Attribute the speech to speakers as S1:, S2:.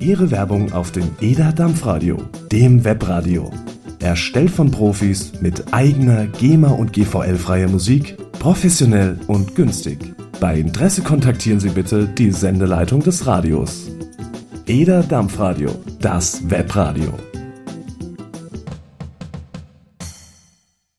S1: Ihre Werbung auf dem EDA Dampfradio, dem Webradio. Erstellt von Profis mit eigener GEMA und GVL-freier Musik, professionell und günstig. Bei Interesse kontaktieren Sie bitte die Sendeleitung des Radios. EDA Dampfradio, das Webradio.